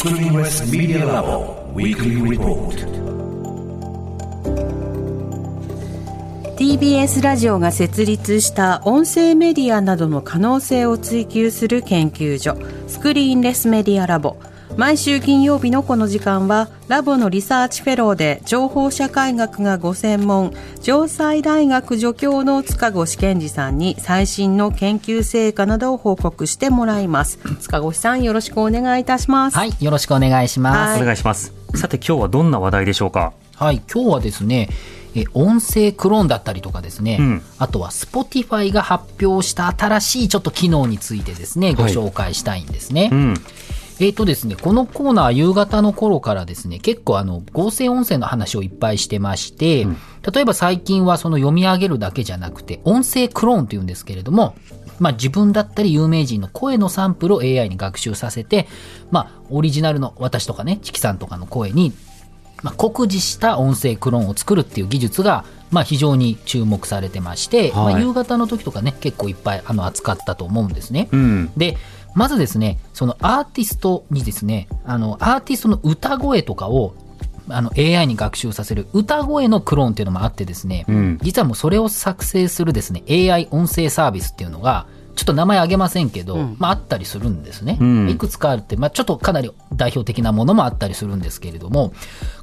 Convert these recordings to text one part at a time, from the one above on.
Screenless Media Lab TBS ラジオが設立した音声メディアなどの可能性を追求する研究所 Screenless Media Lab。毎週金曜日のこの時間はラボのリサーチフェローで情報社会学がご専門城西大学助教の塚越健司さんに最新の研究成果などを報告してもらいます塚越さんよろしくお願いいたしますはい、よろしくお願いします。はいお願いします。さて今日はどんな話題でしょうか？はい、今日はですね、え音声クローンだったりとかですね、うんあとは Spotify が発表した新しいちょっと機能についてですね、ご紹介したいんですね。うん。えーとですね、このコーナー夕方の頃からですね、結構あの、合成音声の話をいっぱいしてまして、例えば最近はその読み上げるだけじゃなくて、音声クローンというんですけれども、まあ自分だったり有名人の声のサンプルを AI に学習させて、まあオリジナルの私とかね、チキさんとかの声に、まあ、酷似した音声クローンを作るっていう技術が、まあ、非常に注目されてまして、はいまあ、夕方の時とかね結構いっぱいあの扱ったと思うんですね。うん。でまずですねそのアーティストにですねあのアーティストの歌声とかをあの AI に学習させる歌声のクローンっていうのもあってですね、うん。実はもうそれを作成するですね AI 音声サービスっていうのがちょっと名前挙げませんけど、まあ、あったりするんですね、うん。いくつかあるって、まあ、ちょっとかなり代表的なものもあったりするんですけれども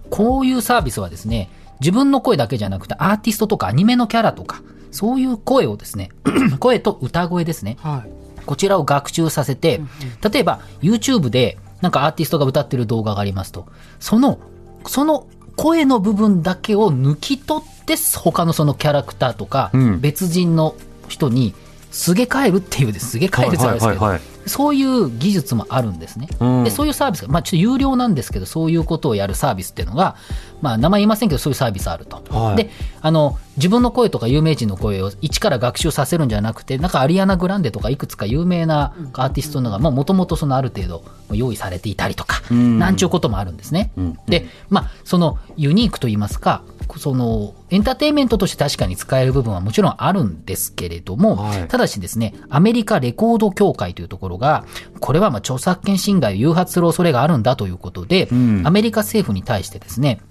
こういうサービスはですね自分の声だけじゃなくてアーティストとかアニメのキャラとかそういう声をですね 声と歌声ですね。はいこちらを学習させて、例えば YouTube でなんかアーティストが歌ってる動画がありますと、その、その声の部分だけを抜き取って、他のそのキャラクターとか、うん。別人の人にすげ替えるっていうです、すげ替えるって言うんですけど、はいはいはいはい。そういう技術もあるんですね。うん。で、そういうサービスが、まあちょっと有料なんですけど、そういうことをやるサービスっていうのが、まあ名前言いませんけど、そういうサービスあると。はい。で、あの、自分の声とか有名人の声を一から学習させるんじゃなくて、なんかアリアナ・グランデとかいくつか有名なアーティストのが、もともとそのある程度用意されていたりとか、ん。なんちゅうこともあるんですね。うん。で、まあ、そのユニークといいますか、そのエンターテインメントとして確かに使える部分はもちろんあるんですけれども、はい。ただしですね、アメリカレコード協会というところが、これはまあ著作権侵害を誘発する恐れがあるんだということで、ん。アメリカ政府に対してですね、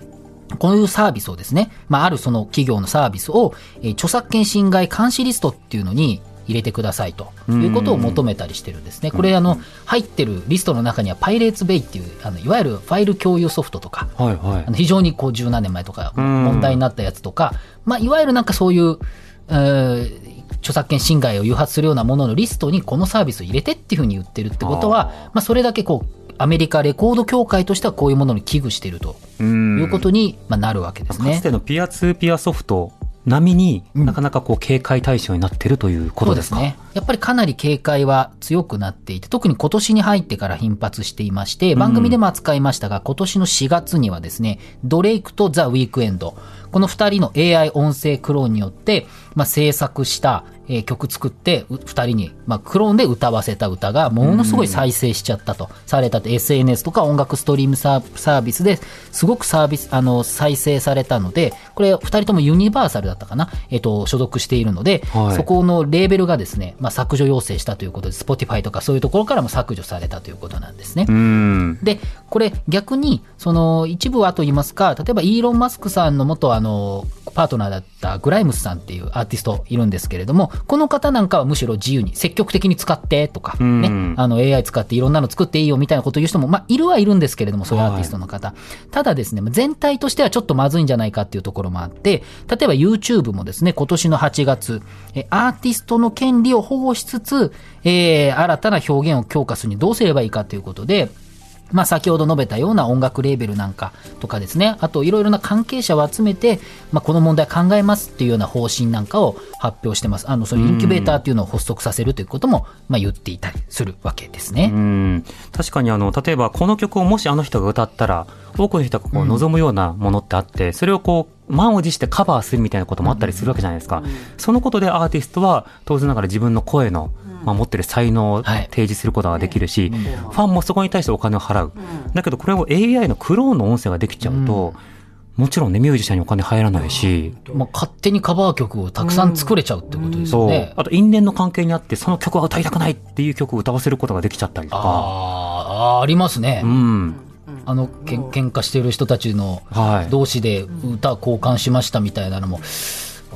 こういうサービスをですね、まあ、あるその企業のサービスを、えー著作権侵害監視リストっていうのに入れてくださいということを求めたりしてるんですね。これ、あの、入ってるリストの中には、パイレーツベイっていう、あの、いわゆるファイル共有ソフトとか、はいはい。あの非常にこう十何年前とかん。問題になったやつとか、まあ、いわゆるなんかそういう、えー著作権侵害を誘発するようなもののリストにこのサービスを入れてっていうふうに言ってるってことは、まあ、それだけこう、アメリカレコード協会としてはこういうものに危惧しているとうんいうことにまあなるわけですね。かつ。てのピアツーピアソフト並みになかなかこう警戒対象になってるということですか。そうですね。やっぱりかなり警戒は強くなっていて、特に今年に入ってから頻発していまして、番組でも扱いましたが、今年の4月にはですね、ドレイクとザ・ウィークエンド、この2人の AI 音声クローンによって、まあ、制作した、えー曲作って、う2人に、まあ、クローンで歌わせた歌がものすごい再生しちゃったと、されたと、SNS とか音楽ストリームサーサービスですごくサービス、あの、再生されたので、これ2人ともユニバーサルだったかな、えっ、と、所属しているので、はい。そこのレーベルがですね、まあ、削除要請したということで、Spotify とかそういうところからも削除されたということなんですね。うん。で、これ逆に、その一部はと言いますか、例えばイーロン・マスクさんの元あの、パートナーだったグライムスさんっていうアーティストいるんですけれども、この方なんかはむしろ自由に積極的に使ってとか、うんね、あの AI 使っていろんなの作っていいよみたいなことを言う人も、まあ、いるはいるんですけれども、そういうアーティストの方。ただですね、全体としてはちょっとまずいんじゃないかっていうところもあって、例えば YouTube もですね、今年の8月、えアーティストの権利を保護しつつ、えー新たな表現を強化するにどうすればいいかということで、まあ、先ほど述べたような音楽レーベルなんかとかですね、あといろいろな関係者を集めて、まあ、この問題考えますっていうような方針なんかを発表してます。あの、そのインキュベーターっていうのを発足させるということも、まあ、言っていたりするわけですね。うん確かにあの例えばこの曲をもしあの人が歌ったら多くの人がこう望むようなものってあって、それをこう満を持してカバーするみたいなこともあったりするわけじゃないですか、そのことでアーティストは当然ながら自分の声の、まあ、持ってる才能をはい。提示することができるし、ファンもそこに対してお金を払う、だけどこれを AI のクローンの音声ができちゃうと、もちろんねミュージシャンにお金入らないし、まあ、勝手にカバー曲をたくさん作れちゃうってことですそう。よね。あと因縁の関係にあってその曲は歌いたくないっていう曲を歌わせることができちゃったりとか。ああーありますね。うん。あの、けん喧嘩してる人たちのはい。同士で歌交換しましたみたいなのも、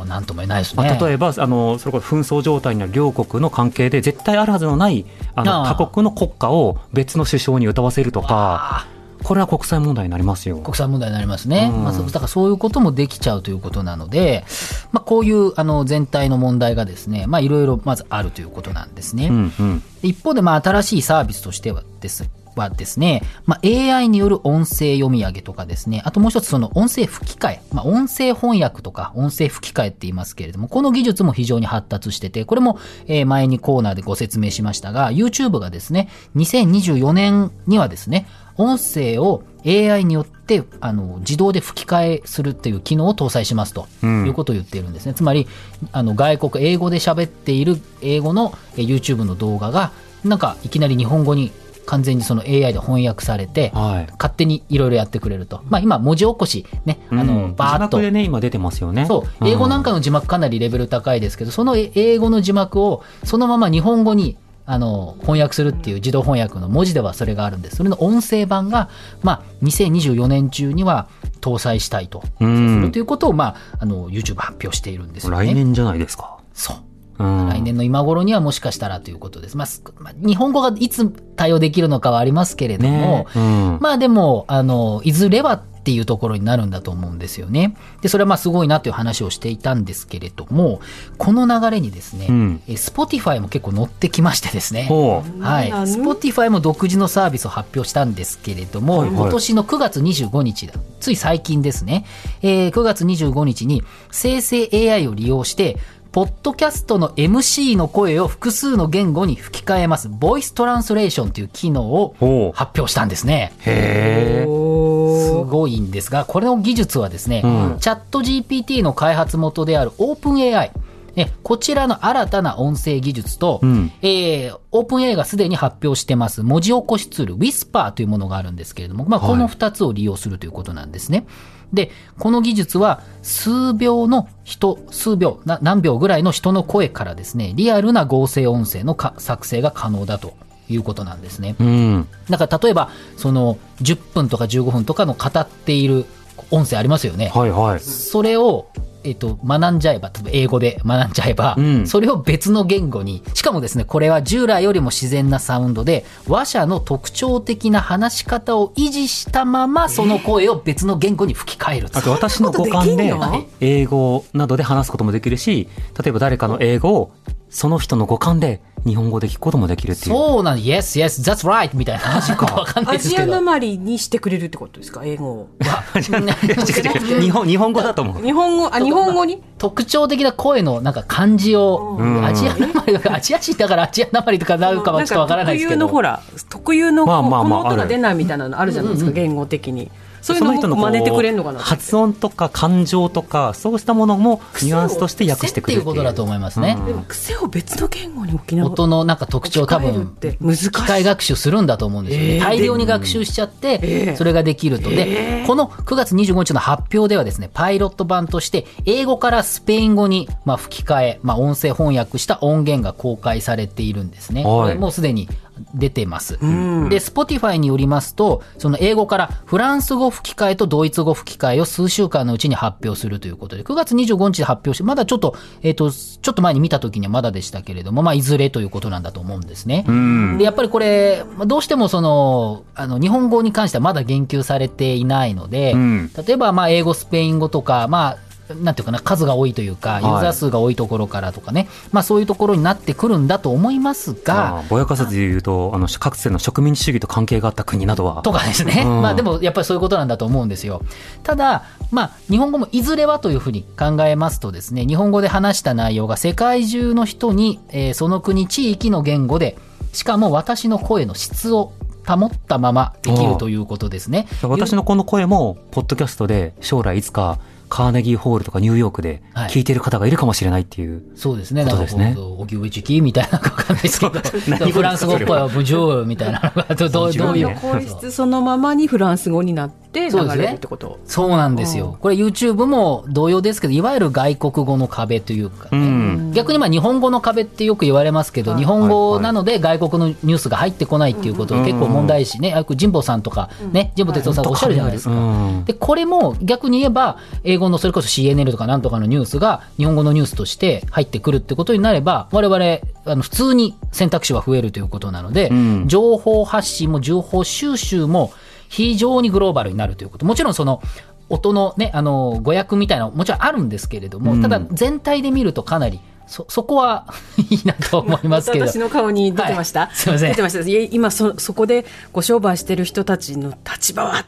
なんとも言えないですね。まあ、例えばあのそれこそ紛争状態にある両国の関係で絶対あるはずのないあの他国の国歌を別の首相に歌わせるとかこれは国際問題になりますよ。国際問題になりますね。うんまあ、そうだからそういうこともできちゃうということなので、まあ、こういうあの全体の問題がですね、まあ、いろいろまずあるということなんですね。うんうんで一方で、まあ、新しいサービスとしてはです。はですね、まあ、AI による音声読み上げとかですね、あともう一つその音声吹き替え、まあ、音声翻訳とか音声吹き替えって言いますけれども、この技術も非常に発達してて、これも、えー前にコーナーでご説明しましたが、YouTube がですね、2024年にはですね、音声を AI によってあの自動で吹き替えするっていう機能を搭載しますとうんいうことを言っているんですね。つまりあの外国英語で喋っている英語のえー YouTube の動画がなんかいきなり日本語に完全にその AI で翻訳されて、はい勝手にいろいろやってくれると。まあ今文字起こしね、あの、うんバーッと字幕でね今出てますよね。そう、英語なんかの字幕かなりレベル高いですけど、その英語の字幕をそのまま日本語にあの翻訳するっていう自動翻訳の文字ではそれがあるんです。それの音声版が、まあ、2024年中には搭載したいと、うんするということを、まあ、あの YouTube 発表しているんですよね。来年じゃないですか。そう。うん来年の今頃にはもしかしたらということです。まあ、すまあ日本語がいつ対応できるのかはありますけれども、ねうんまあでも、あの、いずれはっていうところになるんだと思うんですよね。で、それはまあすごいなという話をしていたんですけれども、この流れにですね、うんえ Spotify も結構乗ってきましてですね。ほはい。なの Spotify も独自のサービスを発表したんですけれども、はいはい今年の9月25日だ。つい最近ですね。えー9月25日に生成 AI を利用して、ポッドキャストの MC の声を複数の言語に吹き替えます、ボイストランスレーションという機能を発表したんですね。う。へえ。すごいんですが、これの技術はですね、うんチャット GPT の開発元である OpenAI、ね、こちらの新たな音声技術と、うんえー、OpenAI がすでに発表してます文字起こしツール Whisper というものがあるんですけれども、まあ、はいこの2つを利用するということなんですね。で、この技術は数秒の人、数秒、な何秒ぐらいの人の声からですね、リアルな合成音声のか作成が可能だということなんですね。うん。だから例えば、その10分とか15分とかの語っている音声ありますよね。はいはい。それを、えっと、学んじゃえば、例えば英語で学んじゃえば、うん。それを別の言語に、しかもですね、これは従来よりも自然なサウンドで、話者の特徴的な話し方を維持したまま、その声を別の言語に吹き替えると。あと私の五感で英語などで話すこともできるし、例えば誰かの英語をその人の五感で日本語で聞くこともできるっていう。そうなんです。Yes, yes, that's right! みたいな話かわかんないアジアですけど。なまりにしてくれるってことですか？英語を違う違う日本日本語だと思う。日本語あ日本語に？特徴的な声のなんか漢字を、うんアジアなまり、アジア人だからアジアなまりとかなるかはちょっとわからないですけど。特有のほら特有のまあまあまあこの音が出ないみたいなのあるじゃないですか言語的にそういうのをこう真似てくれるのかな発音とか感情とかそうしたものもニュアンスとして訳してくれる癖っていうことだと思いますね。でも癖を別の言語に置きな音のなんか特徴多分って難しい。機械学習するんだと思うんですよね、えー。大量に学習しちゃって、えー。それができると。で、この9月25日の発表ではですねパイロット版として英語からスペイン語にまあ吹き替え、まあ、音声翻訳した音源が公開されているんですね、はい。これもうすでに出てます、で Spotify によりますとその英語からフランス語吹き替えとドイツ語吹き替えを数週間のうちに発表するということで9月25日で発表してまだちょっと,、えー、とちょっと前に見た時にはまだでしたけれども、まあ、いずれということなんだと思うんですね。うん。でやっぱりこれ、まあどうしてもそのあの日本語に関してはまだ言及されていないので、うん例えばまあ英語、スペイン語とか、まあ、なんていうかな、数が多いというか、ユーザー数が多いところからとかね、まあそういうところになってくるんだと思いますまが、あ、ぼやかさず言うと、あの、かつての植民地主義と関係があった国などは。とかですね、うんまあでもやっぱりそういうことなんだと思うんですよ。ただ、まあ日本語もいずれはというふうに考えますとですね、日本語で話した内容が世界中の人に、えーその国地域の言語で、しかも私の声の質を保ったままできるということですね。私のこの声も、ポッドキャストで将来いつか、カーネギーホールとかニューヨークではい聞いてる方がいるかもしれないっていう。そうですね。ことですねおぎゅうちきみたいなのかわかんないですけど、フランス語っぽいはブジョーみたいなのが、どどうどういうそのままにフランス語になってて流れるってこと？そうなんですよ。これ YouTube も同様ですけど、いわゆる外国語の壁というか、ね。うん。逆にまあ日本語の壁ってよく言われますけど、はい。日本語なので外国のニュースが入ってこないっていうことうん。結構問題視ね、あ神保さんとかね、神保哲夫さんがおっしゃるじゃないですか。うん。で、これも逆に言えば、英語のそれこそ CNN とかなんとかのニュースが日本語のニュースとして入ってくるってことになれば、我々、あの、普通に選択肢は増えるということなので、うん。情報発信も情報収集も非常にグローバルになるということ。もちろんその、音のね、あの、語訳みたいなのもちろんあるんですけれども、うん。ただ全体で見るとかなり、そ、そこは いいなと思いますけど。私の顔に出てました、はい。すいません。出てました。今そそこでご商売してる人たちの立場は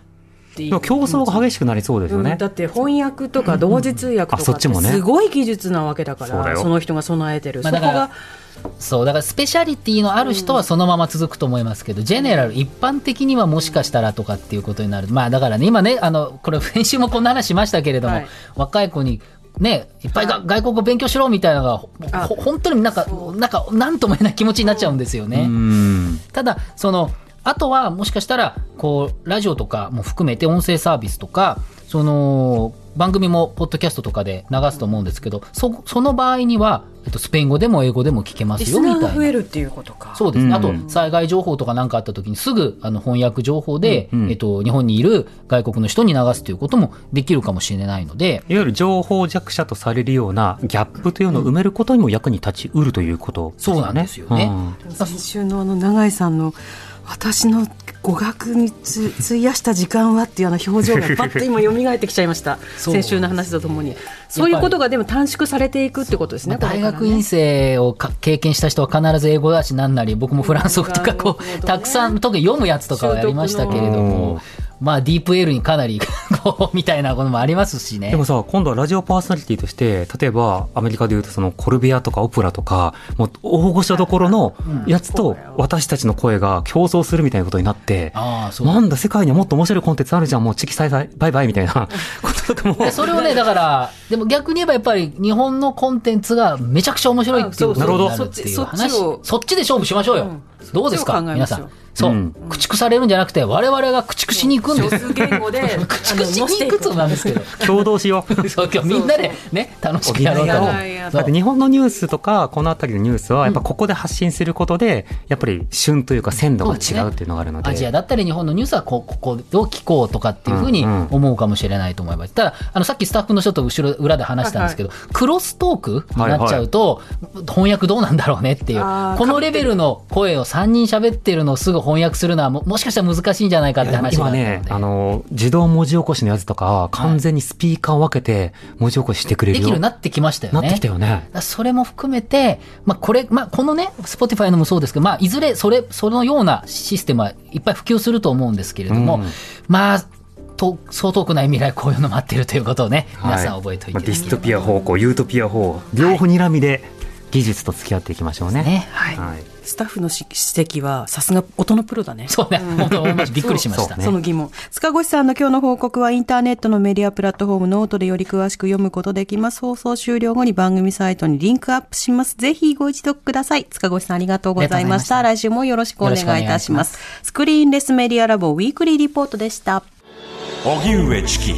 っていう。競争が激しくなりそうですよね。うん、だって翻訳とか同時通訳あとかってそっちもね。すごい技術なわけだから、そうだよ。の人が備えてる、まあだからそこがそう、だからスペシャリティのある人はそのまま続くと思いますけど、ジェネラル、一般的にはもしかしたらとかっていうことになる。まあだからね、今ね、あの、これ先週もこんな話しましたけれども、はい。若い子に、ね、いっぱいが、外国語勉強しろみたいなのが、本当になんか、なんか、なんとも言えない気持ちになっちゃうんですよね。うん。ただ、その、あとはもしかしたら、こう、ラジオとかも含めて音声サービスとか、その、番組もポッドキャストとかで流すと思うんですけど、そ、その場合には、えっと、スペイン語でも英語でも聞けますよ、みたいな。が増えるっていうことかそうですね。うんあと、災害情報とか何かあった時にすぐ、あの、翻訳情報で、うんえっと、日本にいる外国の人に流すということもできるかもしれないので、いわゆる情報弱者とされるようなギャップというのを埋めることにも役に立ちうるということですよね。そうなんですよねうん先週のあの永井さんの私の語学につ費やした時間はっていうあの表情がパッと今蘇ってきちゃいました。先週の話とともに。そういうことがでも短縮されていくってことですねまあ大学院生をか経験した人は必ず英語だしなんなり、僕もフランス語とかこう、ね。たくさん、特に読むやつとかはやりましたけれどうんも、まあ、ディープエールにかなり、こう、みたいなこともありますしね。でもさ、今度はラジオパーソナリティとして、例えばアメリカでいうとそのコルビアとかオプラとか、もう大御所どころのやつと私たちの声が競争するみたいなことになって、ああ、そう。なんだ世界にはもっと面白いコンテンツあるじゃん、もうチキサイサイバイバイみたいな こととかも。でそれをね、だから、でも逆に言えばやっぱり日本のコンテンツがめちゃくちゃ面白いっていうことになるっていうそっ話。ちをそっちで勝負しましょうよ。うんどうですか？皆さん。そう、うん。駆逐されるんじゃなくて、我々が駆逐しに行くんです。少数言語で駆逐しに行くとなんですけど。共同しよう。そう、今日みんなでね、楽しくやろうと。だって日本のニュースとか、このあたりのニュースは、やっぱここで発信することで、やっぱり旬というか鮮度が違うっていうのがあるので。アジアだったり日本のニュースはこここを聞こうとかっていうふうにうんうん。思うかもしれないと思います。ただ、あの、さっきスタッフの人と後ろ、裏で話したんですけど、クロストークになっちゃうと、翻訳どうなんだろうねっていう。このレベルの声を3人喋ってるのをすぐ翻訳するのはも、もしかしたら難しいんじゃないかって話が。今ね、あの、自動文字起こしのやつとか、完全にスピーカーを分けて文字起こししてくれるよ。できるようになってきましたよね。なってきたよね。それも含めて、まあ、これ、まあ、このね、Spotify のもそうですけど、まあ、いずれ、それ、そのようなシステムはいっぱい普及すると思うんですけれども、うんまあ、と、そう遠くない未来、こういうの待ってるということをね、皆さん覚えておいてまあいただければディストピア方向、ユートピア方向、両方睨みで技術と付き合っていきましょうね。ね。はいはい。スタッフのし指摘はさすが音のプロだねそうね、本当、びっくりしました。そうねその疑問。塚越さんの今日の報告はインターネットのメディアプラットフォームノートでより詳しく読むことできます。放送終了後に番組サイトにリンクアップします。ぜひご一読ください。塚越さんありがとうございました。した来週もよろしくお願いいたしよろしくお願いします。 Screenless Media Lab ウィークリーリポートでした。荻上チキ